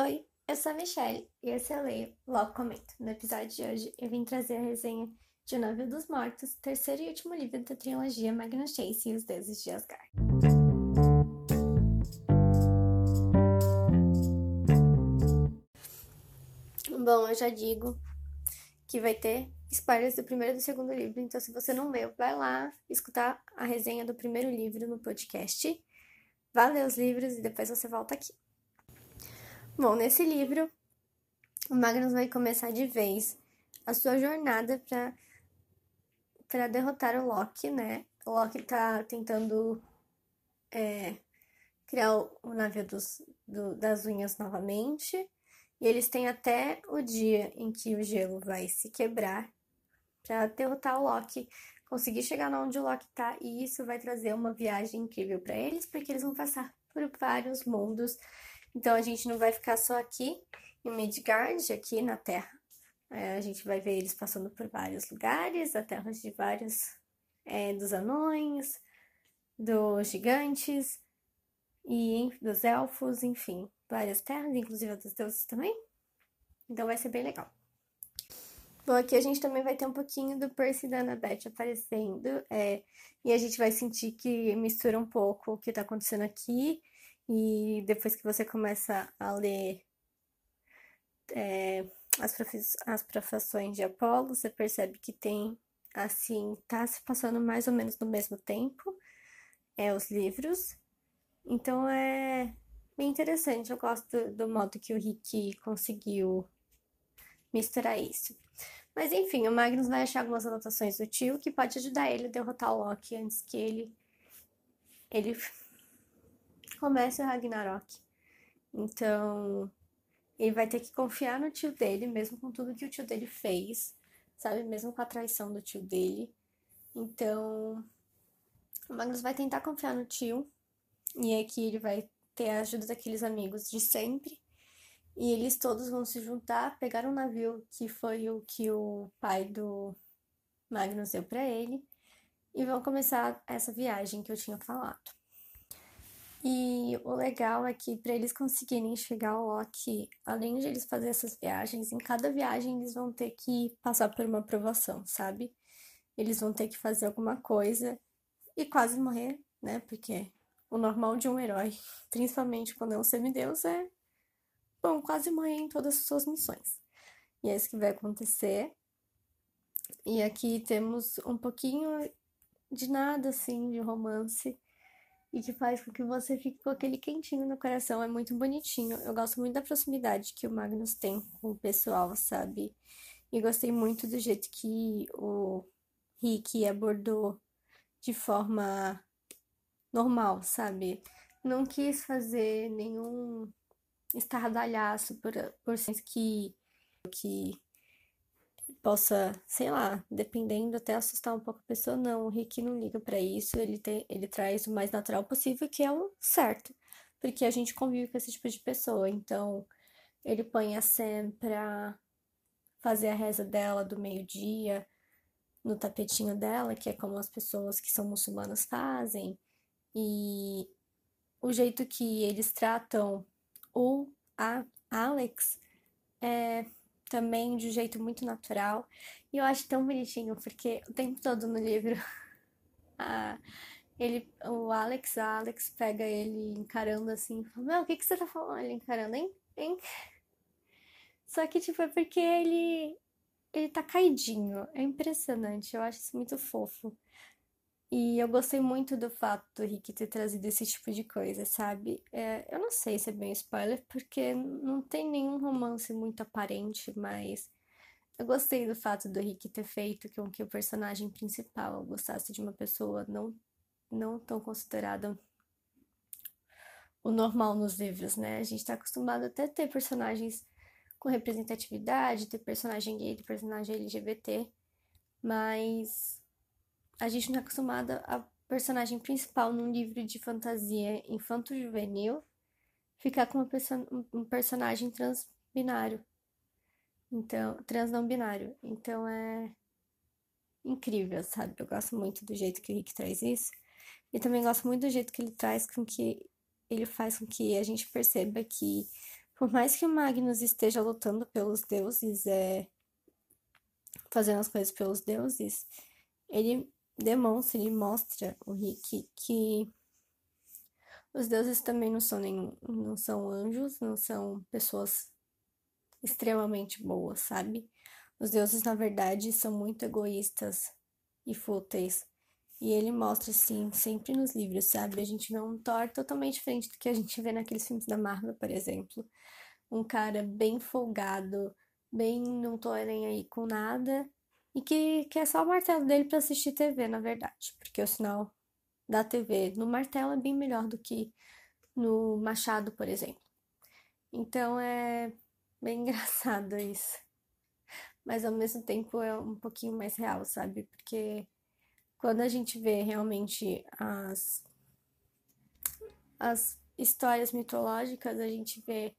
Oi, eu sou a Michelle e esse é o Leio Logo Comento. No episódio de hoje eu vim trazer a resenha de O Navio dos Mortos, terceiro e último livro da trilogia Magnus Chase e os Deuses de Asgard. Bom, eu já digo que vai ter spoilers do primeiro e do segundo livro, então se você não leu, vai lá escutar a resenha do primeiro livro no podcast. Vá ler os livros e depois você volta aqui. Bom, nesse livro, o Magnus vai começar de vez a sua jornada para para derrotar o Loki, né? O Loki tá tentando é, criar o, navio dos, do, das unhas novamente. E eles têm até o dia em que o gelo vai se quebrar para derrotar o Loki, conseguir chegar onde o Loki tá. E isso vai trazer uma viagem incrível para eles, porque eles vão passar por vários mundos então a gente não vai ficar só aqui em Midgard, aqui na Terra. É, a gente vai ver eles passando por vários lugares, a terra de vários é, dos anões, dos gigantes e dos elfos, enfim, várias terras, inclusive a dos deuses também. Então vai ser bem legal. Bom, aqui a gente também vai ter um pouquinho do Percy e da Annabeth aparecendo, é, e a gente vai sentir que mistura um pouco o que tá acontecendo aqui e depois que você começa a ler é, as, as profissões de Apolo, você percebe que tem, assim, tá se passando mais ou menos no mesmo tempo, é, os livros. Então é bem interessante, eu gosto do, do modo que o Rick conseguiu misturar isso. Mas enfim, o Magnus vai achar algumas anotações do tio que pode ajudar ele a derrotar o Loki antes que ele ele começa Ragnarok. Então, ele vai ter que confiar no tio dele, mesmo com tudo que o tio dele fez, sabe? Mesmo com a traição do tio dele. Então, o Magnus vai tentar confiar no tio, e aqui ele vai ter a ajuda daqueles amigos de sempre. E eles todos vão se juntar, pegar um navio que foi o que o pai do Magnus deu para ele, e vão começar essa viagem que eu tinha falado. E o legal é que para eles conseguirem chegar ao Loki, além de eles fazer essas viagens, em cada viagem eles vão ter que passar por uma aprovação, sabe? Eles vão ter que fazer alguma coisa e quase morrer, né? Porque o normal de um herói, principalmente quando é um semideus, é bom, quase morrer em todas as suas missões. E é isso que vai acontecer. E aqui temos um pouquinho de nada assim de romance e que faz com que você fique com aquele quentinho no coração. É muito bonitinho. Eu gosto muito da proximidade que o Magnus tem com o pessoal, sabe? E gostei muito do jeito que o Rick abordou de forma normal, sabe? Não quis fazer nenhum estardalhaço por, por que, que possa, sei lá, dependendo até assustar um pouco a pessoa, não, o Rick não liga para isso, ele, tem, ele traz o mais natural possível, que é o certo, porque a gente convive com esse tipo de pessoa, então ele põe a Sam pra fazer a reza dela do meio-dia no tapetinho dela, que é como as pessoas que são muçulmanas fazem, e o jeito que eles tratam o a Alex é também de um jeito muito natural. E eu acho tão bonitinho, porque o tempo todo no livro, a, ele, o Alex, a Alex pega ele encarando assim, fala, meu, o que, que você tá falando? Ele encarando, hein? hein? Só que, tipo, é porque ele, ele tá caidinho. É impressionante, eu acho isso muito fofo. E eu gostei muito do fato do Rick ter trazido esse tipo de coisa, sabe? É, eu não sei se é bem spoiler, porque não tem nenhum romance muito aparente, mas eu gostei do fato do Rick ter feito com que o personagem principal gostasse de uma pessoa não, não tão considerada o normal nos livros, né? A gente tá acostumado até a ter personagens com representatividade, ter personagem gay, ter personagem LGBT, mas a gente não é acostumada a personagem principal num livro de fantasia infanto-juvenil ficar com perso um personagem transbinário. Então, trans não binário. Então é incrível, sabe? Eu gosto muito do jeito que o Rick traz isso. E também gosto muito do jeito que ele traz com que ele faz com que a gente perceba que Por mais que o Magnus esteja lutando pelos deuses, é fazendo as coisas pelos deuses, ele demonstra, ele mostra o Rick que os deuses também não são nenhum, não são anjos, não são pessoas extremamente boas, sabe? Os deuses, na verdade, são muito egoístas e fúteis. E ele mostra, assim, sempre nos livros, sabe? A gente vê um Thor totalmente diferente do que a gente vê naqueles filmes da Marvel, por exemplo. Um cara bem folgado, bem não tô nem aí com nada. E que, que é só o martelo dele para assistir TV, na verdade. Porque o sinal da TV no martelo é bem melhor do que no machado, por exemplo. Então é bem engraçado isso. Mas ao mesmo tempo é um pouquinho mais real, sabe? Porque quando a gente vê realmente as, as histórias mitológicas, a gente vê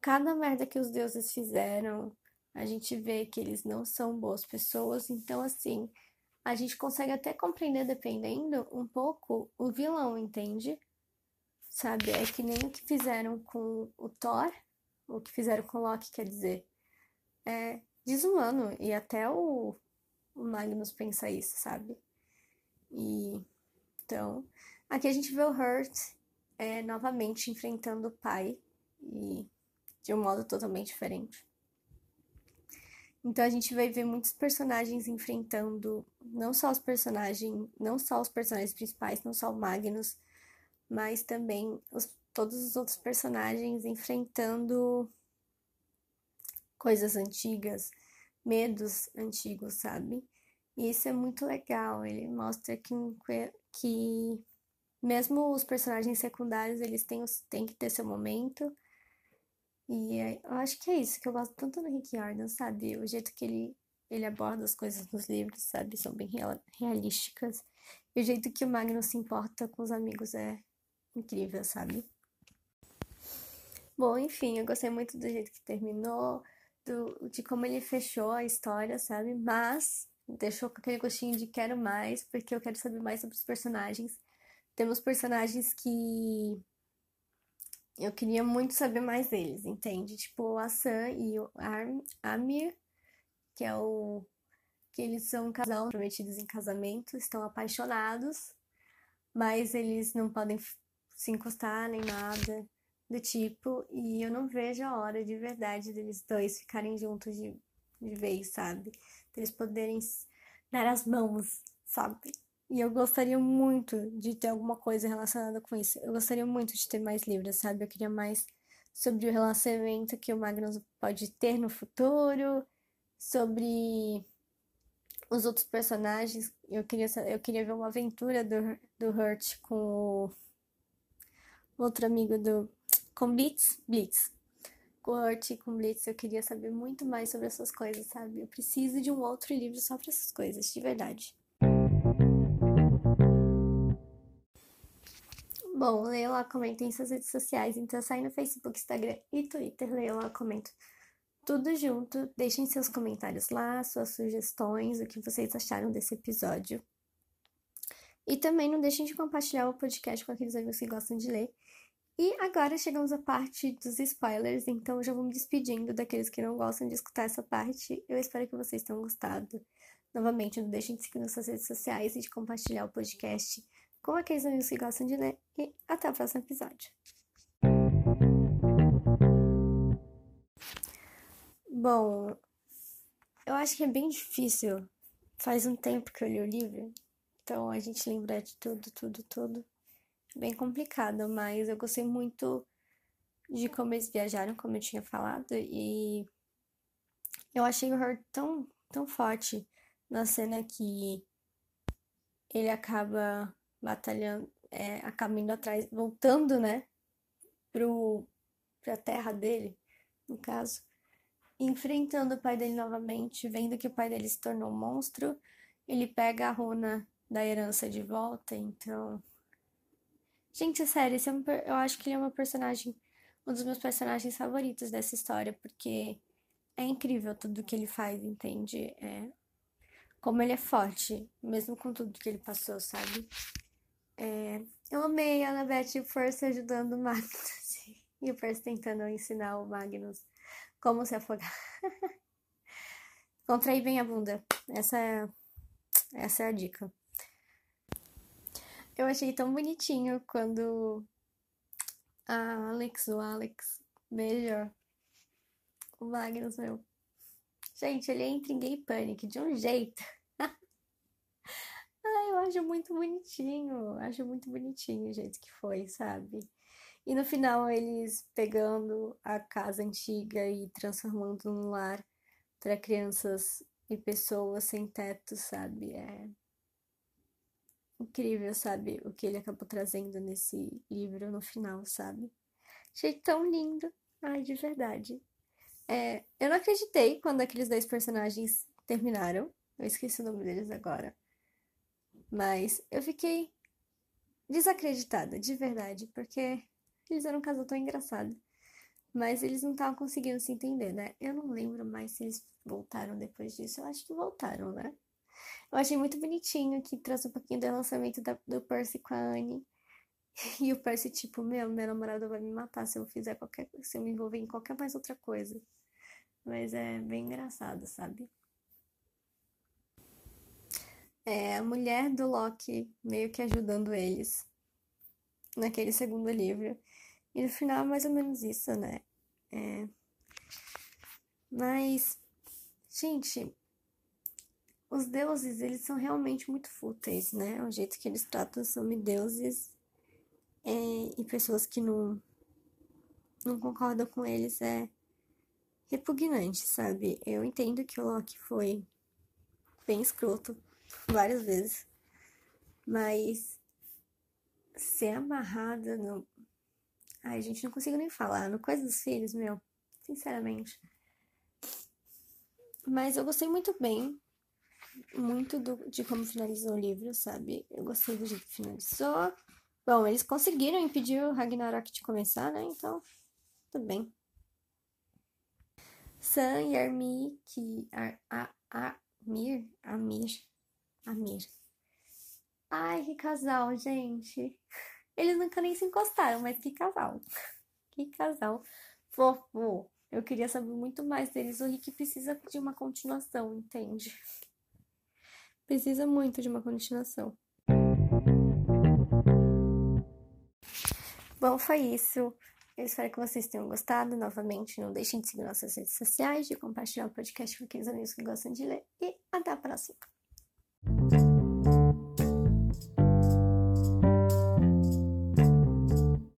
cada merda que os deuses fizeram, a gente vê que eles não são boas pessoas, então assim, a gente consegue até compreender, dependendo um pouco, o vilão, entende? Sabe? É que nem o que fizeram com o Thor, o que fizeram com o Loki, quer dizer, é desumano, e até o, o Magnus pensa isso, sabe? E então, aqui a gente vê o Hurt é, novamente enfrentando o pai e de um modo totalmente diferente. Então a gente vai ver muitos personagens enfrentando não só os personagens, não só os personagens principais, não só o Magnus, mas também os, todos os outros personagens enfrentando coisas antigas, medos antigos, sabe? E isso é muito legal. Ele mostra que, que mesmo os personagens secundários, eles têm, têm que ter seu momento. E é, eu acho que é isso que eu gosto tanto do Rick Jordan, sabe? O jeito que ele, ele aborda as coisas nos livros, sabe? São bem real, realísticas. E o jeito que o Magnus se importa com os amigos é incrível, sabe? Bom, enfim, eu gostei muito do jeito que terminou, do, de como ele fechou a história, sabe? Mas deixou com aquele gostinho de quero mais, porque eu quero saber mais sobre os personagens. Temos personagens que eu queria muito saber mais deles, entende? Tipo a Sam e o Amir, que é o que eles são um casal prometidos em casamento, estão apaixonados, mas eles não podem se encostar nem nada do tipo, e eu não vejo a hora de verdade deles dois ficarem juntos de, de vez, sabe? eles poderem dar as mãos, sabe? E eu gostaria muito de ter alguma coisa relacionada com isso. Eu gostaria muito de ter mais livros, sabe? Eu queria mais sobre o relacionamento que o Magnus pode ter no futuro, sobre os outros personagens. Eu queria, eu queria ver uma aventura do, do Hurt com o outro amigo do. com Blitz. Blitz com com Blitz, eu queria saber muito mais sobre essas coisas, sabe? Eu preciso de um outro livro só para essas coisas, de verdade. Bom, leia lá, comenta em suas redes sociais, então sai no Facebook, Instagram e Twitter, leia lá, comenta tudo junto. Deixem seus comentários lá, suas sugestões, o que vocês acharam desse episódio. E também não deixem de compartilhar o podcast com aqueles amigos que gostam de ler. E agora chegamos à parte dos spoilers, então já vou me despedindo daqueles que não gostam de escutar essa parte. Eu espero que vocês tenham gostado. Novamente, não deixem de seguir nas suas redes sociais e de compartilhar o podcast com aqueles amigos que gostam de ler. E até o próximo episódio. Bom, eu acho que é bem difícil. Faz um tempo que eu li o livro, então a gente lembra de tudo, tudo, tudo bem complicado, mas eu gostei muito de como eles viajaram, como eu tinha falado, e eu achei o Hurt tão, tão forte na cena que ele acaba batalhando, é, acaba indo atrás, voltando, né, pro, pra terra dele, no caso, enfrentando o pai dele novamente, vendo que o pai dele se tornou um monstro, ele pega a runa da herança de volta, então Gente, é sério, é um, eu acho que ele é uma personagem, um dos meus personagens favoritos dessa história, porque é incrível tudo que ele faz, entende? É, como ele é forte, mesmo com tudo que ele passou, sabe? É, eu amei a Annabeth Force ajudando o Magnus. E o Percy tentando ensinar o Magnus como se afogar. Contrair bem a bunda. Essa é, essa é a dica. Eu achei tão bonitinho quando a Alex, o Alex, beija o Magnus, meu. Gente, ele entra em gay panic de um jeito. Acho muito bonitinho. Acho muito bonitinho o jeito que foi, sabe? E no final eles pegando a casa antiga e transformando num lar para crianças e pessoas sem teto, sabe? É incrível, sabe? O que ele acabou trazendo nesse livro no final, sabe? Achei tão lindo. Ai, de verdade. É, eu não acreditei quando aqueles dois personagens terminaram. Eu esqueci o nome deles agora. Mas eu fiquei desacreditada, de verdade, porque eles eram um casal tão engraçado. Mas eles não estavam conseguindo se entender, né? Eu não lembro mais se eles voltaram depois disso. Eu acho que voltaram, né? Eu achei muito bonitinho que trouxe um pouquinho do lançamento da, do Percy com a Anne. E o Percy, tipo, meu, minha namorada vai me matar se eu fizer qualquer se eu me envolver em qualquer mais outra coisa. Mas é bem engraçado, sabe? É a mulher do Loki meio que ajudando eles naquele segundo livro. E no final é mais ou menos isso, né? É... Mas, gente, os deuses, eles são realmente muito fúteis, né? O jeito que eles tratam semideuses é... e pessoas que não, não concordam com eles é repugnante, sabe? Eu entendo que o Loki foi bem escroto várias vezes, mas ser amarrada no. Ai, gente, não consigo nem falar. No Coisa dos Filhos, meu. Sinceramente. Mas eu gostei muito bem. Muito do, de como finalizou o livro, sabe? Eu gostei do jeito que finalizou. Bom, eles conseguiram impedir o Ragnarok de começar, né? Então, tudo bem. Sam e Armi, que. A, a, a, Amir? Amir. Amir. Ai, que casal, gente. Eles nunca nem se encostaram, mas que casal. Que casal fofo. Eu queria saber muito mais deles. O Rick precisa de uma continuação, entende? Precisa muito de uma continuação. Bom, foi isso. Eu espero que vocês tenham gostado. Novamente, não deixem de seguir nossas redes sociais, de compartilhar o podcast com aqueles amigos que gostam de ler. E até a próxima. Thank you